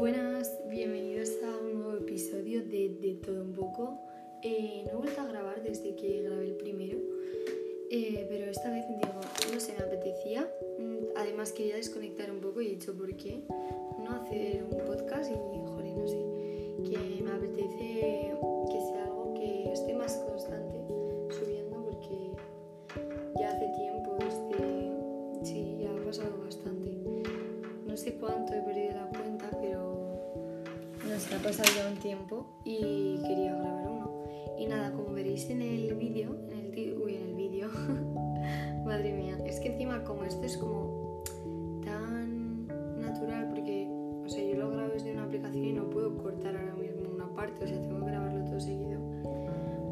Buenas, bienvenidos a un nuevo episodio de De todo un poco. Eh, no he vuelto a grabar desde que grabé el primero, eh, pero esta vez digo, no sé, me apetecía. Mm, Además quería desconectar un poco y he dicho por qué no hacer un podcast y, joder, no sé, que me apetece que sea algo que esté más constante subiendo porque ya hace tiempo, desde, sí, ya ha pasado bastante. No sé cuánto ha pasado ya un tiempo y quería grabar uno. Y nada, como veréis en el vídeo, en el uy, en el vídeo, madre mía, es que encima como esto es como tan natural porque, o sea, yo lo grabo desde una aplicación y no puedo cortar ahora mismo una parte, o sea, tengo que grabarlo todo seguido.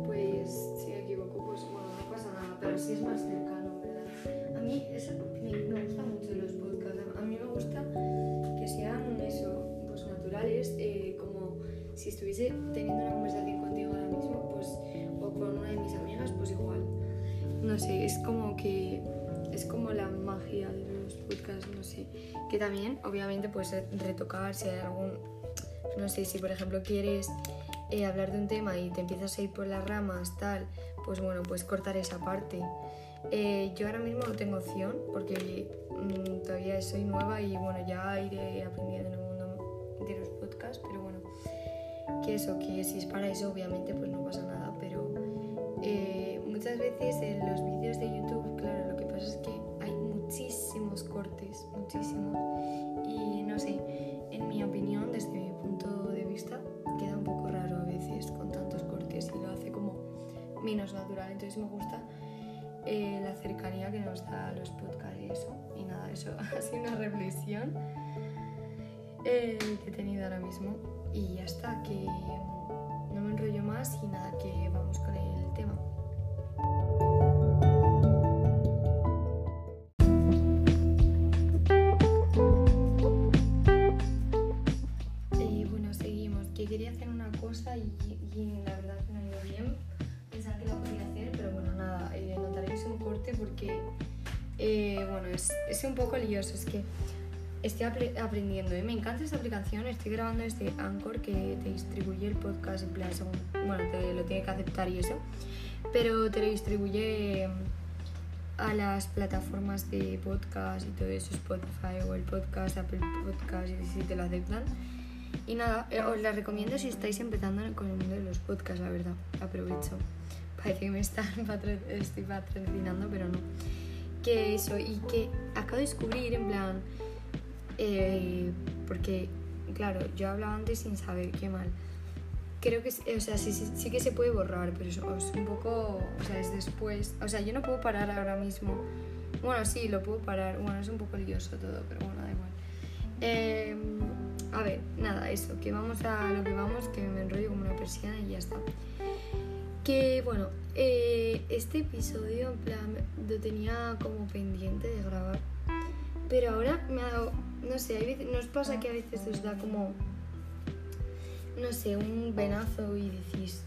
Pues si me equivoco, pues bueno, no pasa nada, pero sí es más cercano, ¿verdad? A mí eso me, me gusta mucho los podcasts, a mí me gusta que sean eso, pues naturales, eh, si estuviese teniendo una conversación contigo ahora mismo, pues, o con una de mis amigas, pues igual. No sé, es como que es como la magia de los podcasts, no sé. Que también, obviamente, puedes retocar si hay algún, no sé, si por ejemplo quieres eh, hablar de un tema y te empiezas a ir por las ramas, tal, pues bueno, puedes cortar esa parte. Eh, yo ahora mismo no tengo opción porque mm, todavía soy nueva y bueno, ya iré aprendiendo en el mundo de los podcasts, pero bueno, que eso, que si es para eso obviamente pues no pasa nada, pero eh, muchas veces en los vídeos de YouTube, claro, lo que pasa es que hay muchísimos cortes, muchísimos, y no sé, en mi opinión, desde mi punto de vista, queda un poco raro a veces con tantos cortes y lo hace como menos natural, entonces me gusta eh, la cercanía que nos da los podcasts y eso. Y nada, eso ha sido una reflexión eh, que he tenido ahora mismo. Y ya está, que no me enrollo más y nada, que vamos con el tema. Y bueno, seguimos. Que quería hacer una cosa y, y la verdad que no ha ido bien. Pensaba que la podía hacer, pero bueno, nada, eh, notaréis un corte porque, eh, bueno, es, es un poco lioso. Es que estoy apre- aprendiendo y me encanta esta aplicación. Estoy grabando desde Anchor que te distribuye el podcast en plan, según, bueno, te lo tiene que aceptar y eso, pero te lo distribuye a las plataformas de podcast y todo eso, Spotify o el podcast, Apple Podcast, y si te lo aceptan. Y nada, eh, os la recomiendo si estáis empezando con el mundo de los podcasts, la verdad. Aprovecho. Parece que me están patro- estoy patrocinando, pero no. Que eso, y que acabo de descubrir, en plan, eh, porque, claro, yo hablaba antes sin saber, qué mal. Creo que, o sea, sí, sí, que se puede borrar, pero es un poco, o sea, es después. O sea, yo no puedo parar ahora mismo. Bueno, sí, lo puedo parar. Bueno, es un poco lioso todo, pero bueno, da igual. Eh, a ver, nada, eso, que vamos a lo que vamos, que me enrollo como una persiana y ya está. Que bueno, eh, este episodio en plan lo tenía como pendiente de grabar, pero ahora me ha dado, no sé, hay veces, nos pasa que a veces os da como, no sé, un venazo y decís,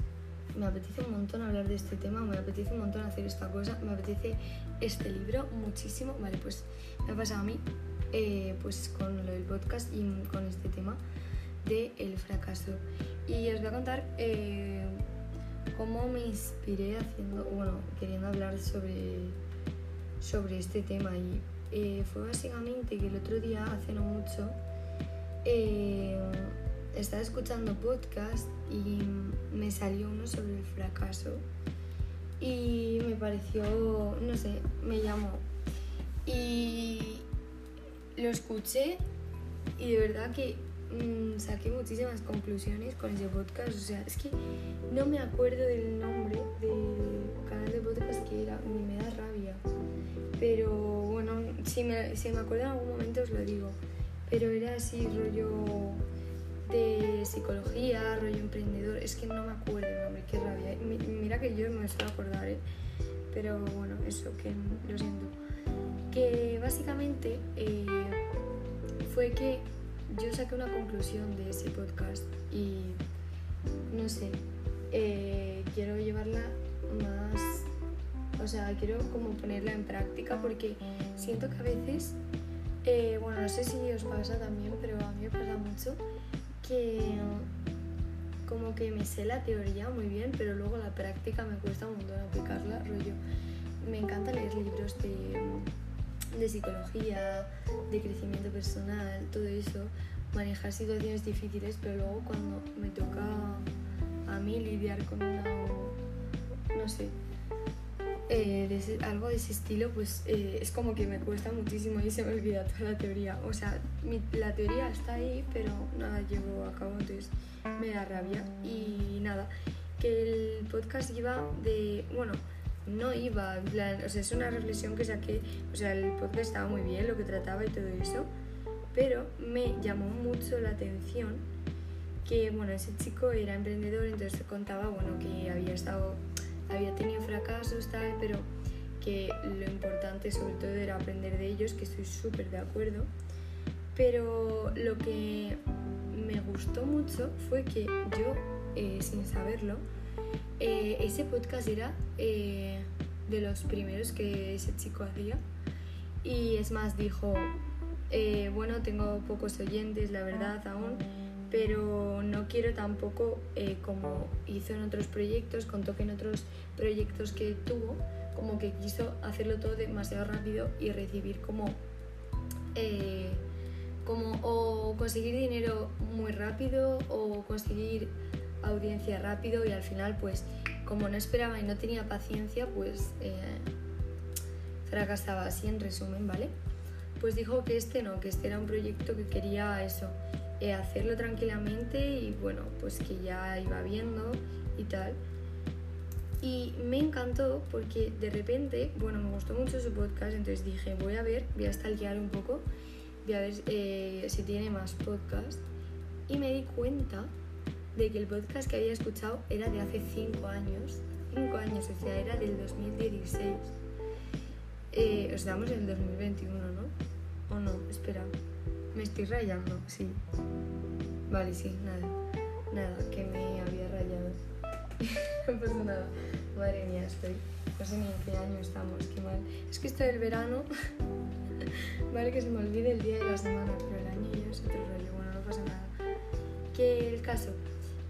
me apetece un montón hablar de este tema, me apetece un montón hacer esta cosa, me apetece este libro muchísimo, vale, pues me ha pasado a mí, eh, pues con lo del podcast y con este tema de el fracaso. Y os voy a contar eh, cómo me inspiré haciendo, bueno, queriendo hablar sobre, sobre este tema. Y eh, fue básicamente que el otro día, hace no mucho, eh, estaba escuchando podcast y me salió uno sobre el fracaso. Y me pareció, no sé, me llamó. Y lo escuché y de verdad que mm, saqué muchísimas conclusiones con ese podcast. O sea, es que no me acuerdo del nombre del canal de podcast que era, ni me da rabia. Pero si me, si me acuerdo en algún momento os lo digo. Pero era así, rollo de psicología, rollo emprendedor. Es que no me acuerdo el nombre, qué rabia. Mi- Mira que yo me suelo acordar, ¿eh? Pero bueno, eso, que lo siento. Que básicamente eh, fue que yo saqué una conclusión de ese podcast y no sé, eh, quiero llevarla más, o sea, quiero como ponerla en práctica porque siento que a veces Eh, bueno, no sé si os pasa también, pero a mí me pasa mucho que como que me sé la teoría muy bien, pero luego la práctica me cuesta un montón aplicarla, rollo. Me encanta leer libros de, de psicología, de crecimiento personal, todo eso, manejar situaciones difíciles, pero luego cuando me toca a mí lidiar con una, no sé, eh, algo de ese estilo, pues eh, es como que me cuesta muchísimo y se me olvida toda la teoría. O sea, la teoría está ahí, pero nada llevo a cabo, entonces me da rabia. Y nada, que el podcast iba de, bueno, no iba, en plan, o sea, es una reflexión que saqué, o sea, el podcast estaba muy bien, lo que trataba y todo eso, pero me llamó mucho la atención que, bueno, ese chico era emprendedor, entonces contaba, bueno, que había estado había tenido fracasos, tal, pero que lo importante sobre todo era aprender de ellos, que estoy súper de acuerdo. Pero lo que me gustó mucho fue que yo, eh, sin saberlo, eh, ese podcast era eh, de los primeros que ese chico hacía. Y es más, dijo, bueno, tengo pocos oyentes, la verdad, aún pero no quiero tampoco, eh, como hizo en otros proyectos, contó que en otros proyectos que tuvo, como que quiso hacerlo todo demasiado rápido y recibir como, eh, como o conseguir dinero muy rápido o conseguir audiencia rápido y al final pues como no esperaba y no tenía paciencia pues eh, fracasaba así en resumen, ¿vale? Pues dijo que este no, que este era un proyecto que quería eso, hacerlo tranquilamente y bueno, pues que ya iba viendo y tal. Y me encantó porque de repente, bueno, me gustó mucho su podcast, entonces dije, voy a ver, voy a stalkear un poco, voy a ver eh, si tiene más podcast. Y me di cuenta de que el podcast que había escuchado era de hace 5 años, 5 años, o sea, era del 2016. Eh, o sea, estamos en el 2021, Me estoy rayando, sí. Vale, sí, nada. Nada, que me había rayado. no pasa nada. Madre mía, estoy. No sé ni en qué año estamos, qué mal. Es que esto del verano. vale, que se me olvide el día de la semana, pero el año ya es otro rollo. Bueno, no pasa nada. Que el caso,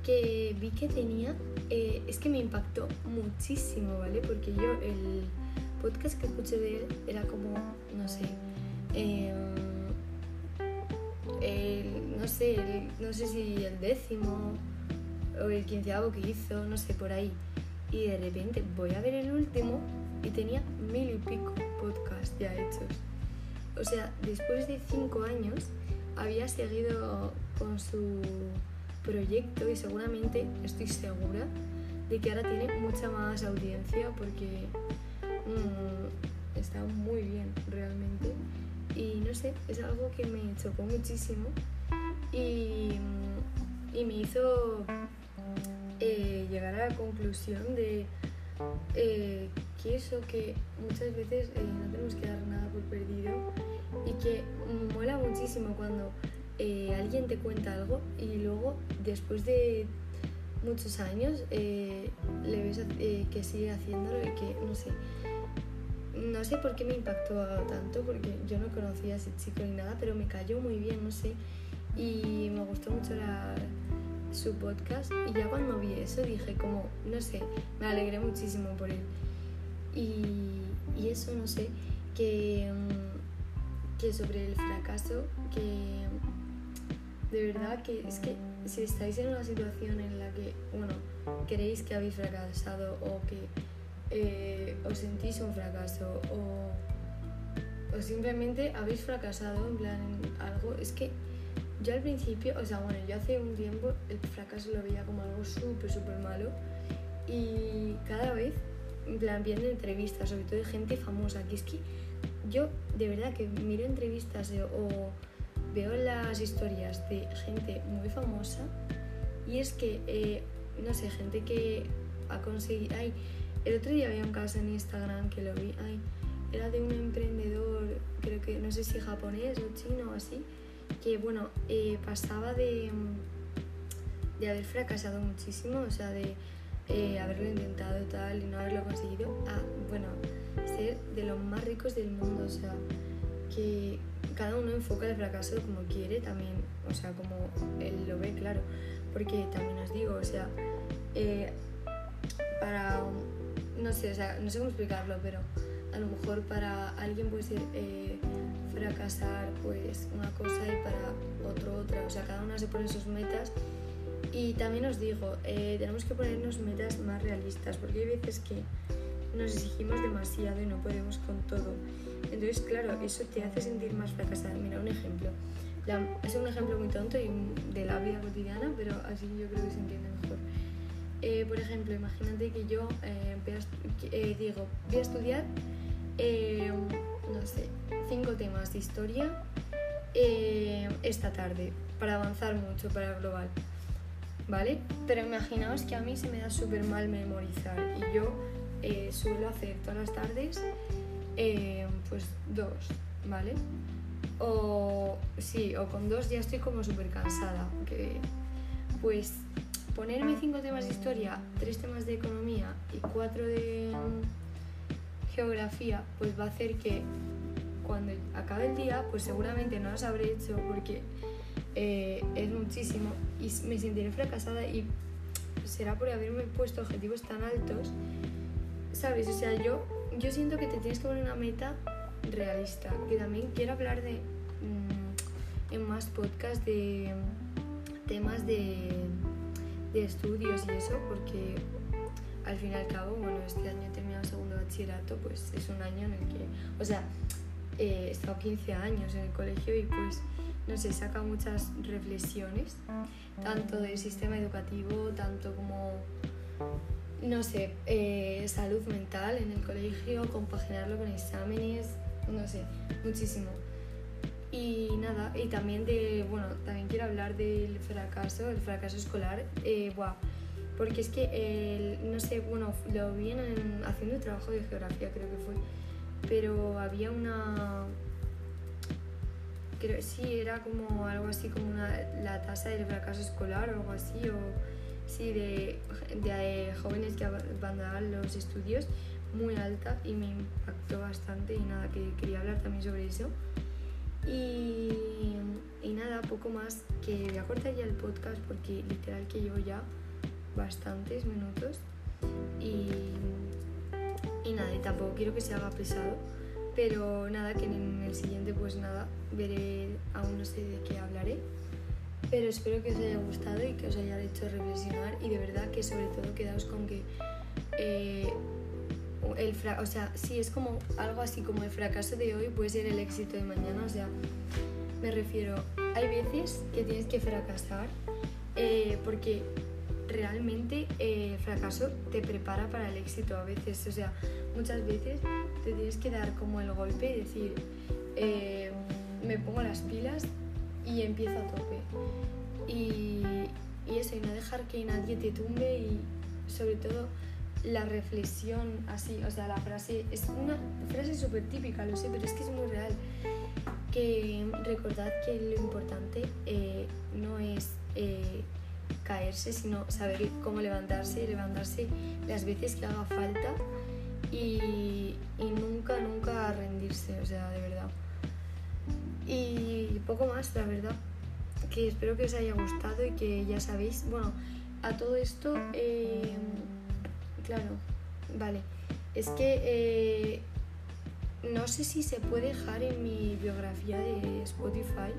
que vi que tenía. Eh, es que me impactó muchísimo, ¿vale? Porque yo el podcast que escuché de él era como, no sé. Eh, no sé, no sé si el décimo o el quinceavo que hizo, no sé, por ahí. Y de repente voy a ver el último y tenía mil y pico podcasts ya hechos. O sea, después de cinco años había seguido con su proyecto y seguramente estoy segura de que ahora tiene mucha más audiencia porque mm, está muy bien realmente. Y no sé, es algo que me chocó muchísimo y, y me hizo eh, llegar a la conclusión de eh, que eso, que muchas veces eh, no tenemos que dar nada por perdido y que mola muchísimo cuando alguien te cuenta algo y luego después de muchos años le ves que sigue haciéndolo y que no sé no sé por qué me impactó tanto, porque yo no conocía a ese chico ni nada, pero me cayó muy bien, no sé. Y me gustó mucho su podcast. Y ya cuando vi eso dije como, no sé, me alegré muchísimo por él. Y, y eso, no sé, que, mm, que sobre el fracaso, que de verdad que es que si estáis en una situación en la que, bueno, queréis que habéis fracasado o que eh, os sentís un fracaso o, o, simplemente habéis fracasado en plan algo, es que yo al principio, o sea, bueno, yo hace un tiempo el fracaso lo veía como algo súper, súper malo y cada vez, en plan, viendo entrevistas, sobre todo de gente famosa, que es que yo de verdad que miro entrevistas o veo las historias de gente muy famosa y es que, eh, no sé, gente que ha conseguido... el otro día había un caso en Instagram que lo vi, ay, era de un emprendedor, creo que no sé si japonés o chino o así, que bueno, eh, pasaba de, de haber fracasado muchísimo, o sea, de eh, haberlo intentado tal y no haberlo conseguido, a, bueno, ser de los más ricos del mundo, o sea, que cada uno enfoca el fracaso como quiere también, o sea, como él lo ve, claro, porque también os digo, o sea, eh, para, no sé, o sea, no sé cómo explicarlo, pero a lo mejor para alguien puede ser eh, fracasar pues una cosa y para otro otra, o sea, cada una se pone sus metas y también os digo, eh, tenemos que ponernos metas más realistas, porque hay veces que nos exigimos demasiado y no podemos con todo. Entonces, claro, eso te hace sentir más fracasada. Mira, un ejemplo. es un ejemplo muy tonto y de la vida cotidiana, pero así yo creo que se entiende mejor. Eh, por ejemplo, imagínate que yo eh, eh, digo, voy a estudiar, no sé, cinco temas de historia esta tarde para avanzar mucho para global. ¿Vale? Pero imaginaos que a mí se me da súper mal memorizar y yo suelo hacer todas las tardes pues dos, ¿vale? O sí, o con dos ya estoy como súper cansada. Que, pues ponerme cinco temas de historia, tres temas de economía y cuatro de geografía, pues va a hacer que cuando acabe el día, pues seguramente no los habré hecho porque eh, es muchísimo y me sentiré fracasada y será por haberme puesto objetivos tan altos, ¿sabes? O sea, yo, yo siento que te tienes que poner una meta realista, que también quiero hablar de mm, en más podcasts de temas de de estudios y eso, porque al fin y al cabo, bueno, este año he terminado segundo bachillerato, pues es un año en el que, o sea, he estado 15 años en el colegio y pues, no sé, saca muchas reflexiones, tanto del sistema educativo, tanto como, no sé, eh, salud mental en el colegio, compaginarlo con exámenes, no sé, muchísimo. Y nada, y también de, bueno, también quiero hablar del fracaso, el fracaso escolar, eh, porque es que, el, no sé, bueno, lo vi en, haciendo el trabajo de geografía creo que fue, pero había una, creo, sí, era como algo así como una, la tasa del fracaso escolar o algo así, o sí, de, de jóvenes que abandonaban los estudios muy alta y me impactó bastante y nada, que quería hablar también sobre eso. Y, nada, poco más, que voy a cortar ya el podcast porque literal que llevo ya bastantes minutos. Y, y nada, y tampoco quiero que se haga pesado, pero nada, que en el siguiente pues nada, veré, aún no sé de qué hablaré, pero espero que os haya gustado y que os haya hecho reflexionar y de verdad que sobre todo quedaos con que... Eh, el o sea, sí, es como algo así como el fracaso de hoy puede ser el éxito de mañana, o sea, me refiero, hay veces que tienes que fracasar eh, porque realmente el fracaso te prepara para el éxito a veces, o sea, muchas veces te tienes que dar como el golpe y decir, eh, me pongo las pilas y empiezo a tope. Y, y eso, y no dejar que nadie te tumbe y sobre todo la reflexión así, o sea, la frase es una frase súper típica, lo sé, pero es que es muy real. Que recordad que lo importante eh, no es eh, caerse, sino saber cómo levantarse y levantarse las veces que haga falta y, y nunca, nunca rendirse, o sea, de verdad. Y poco más, la verdad, que espero que os haya gustado y que ya sabéis, bueno, a todo esto... Eh, Claro, vale. Es que eh, no sé si se puede dejar en mi biografía de Spotify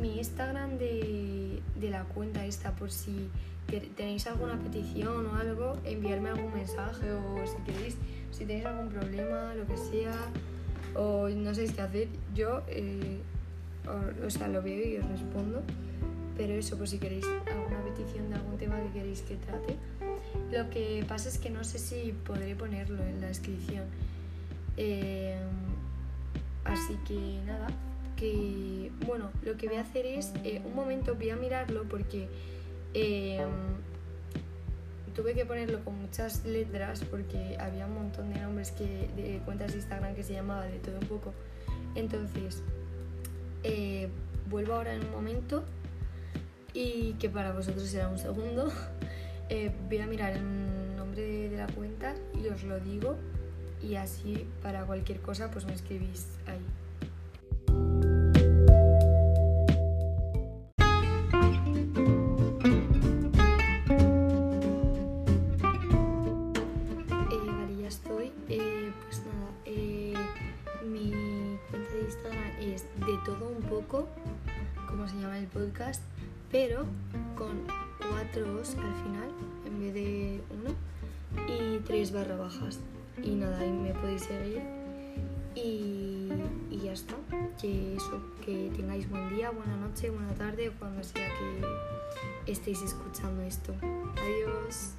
mi Instagram de, la cuenta esta por si tenéis alguna petición o algo, enviarme algún mensaje o si queréis, si tenéis algún problema, lo que sea, o no sé qué hacer, yo eh, o, sea, lo veo y os respondo. Pero eso, pues si queréis alguna petición de algún tema que queréis que trate. Lo que pasa es que no sé si podré ponerlo en la descripción. Eh, así que nada, que bueno, lo que voy a hacer es, eh, un momento voy a mirarlo porque eh, tuve que ponerlo con muchas letras porque había un montón de nombres que, de cuentas de Instagram que se llamaba de todo un poco. Entonces, vuelvo ahora en un momento y que para vosotros será un segundo. Eh, voy a mirar el nombre de, la cuenta y os lo digo y así para cualquier cosa pues me escribís ahí. Eh, vale, ya estoy. Eh, pues nada, eh, mi cuenta de todo un poco, como se llama el podcast, pero con cuatro os al final en vez de uno y tres barra bajas. Y nada, ahí me podéis seguir. Y, y ya está. Que eso, que tengáis buen día, buena noche, buena tarde cuando sea que estéis escuchando esto. Adiós.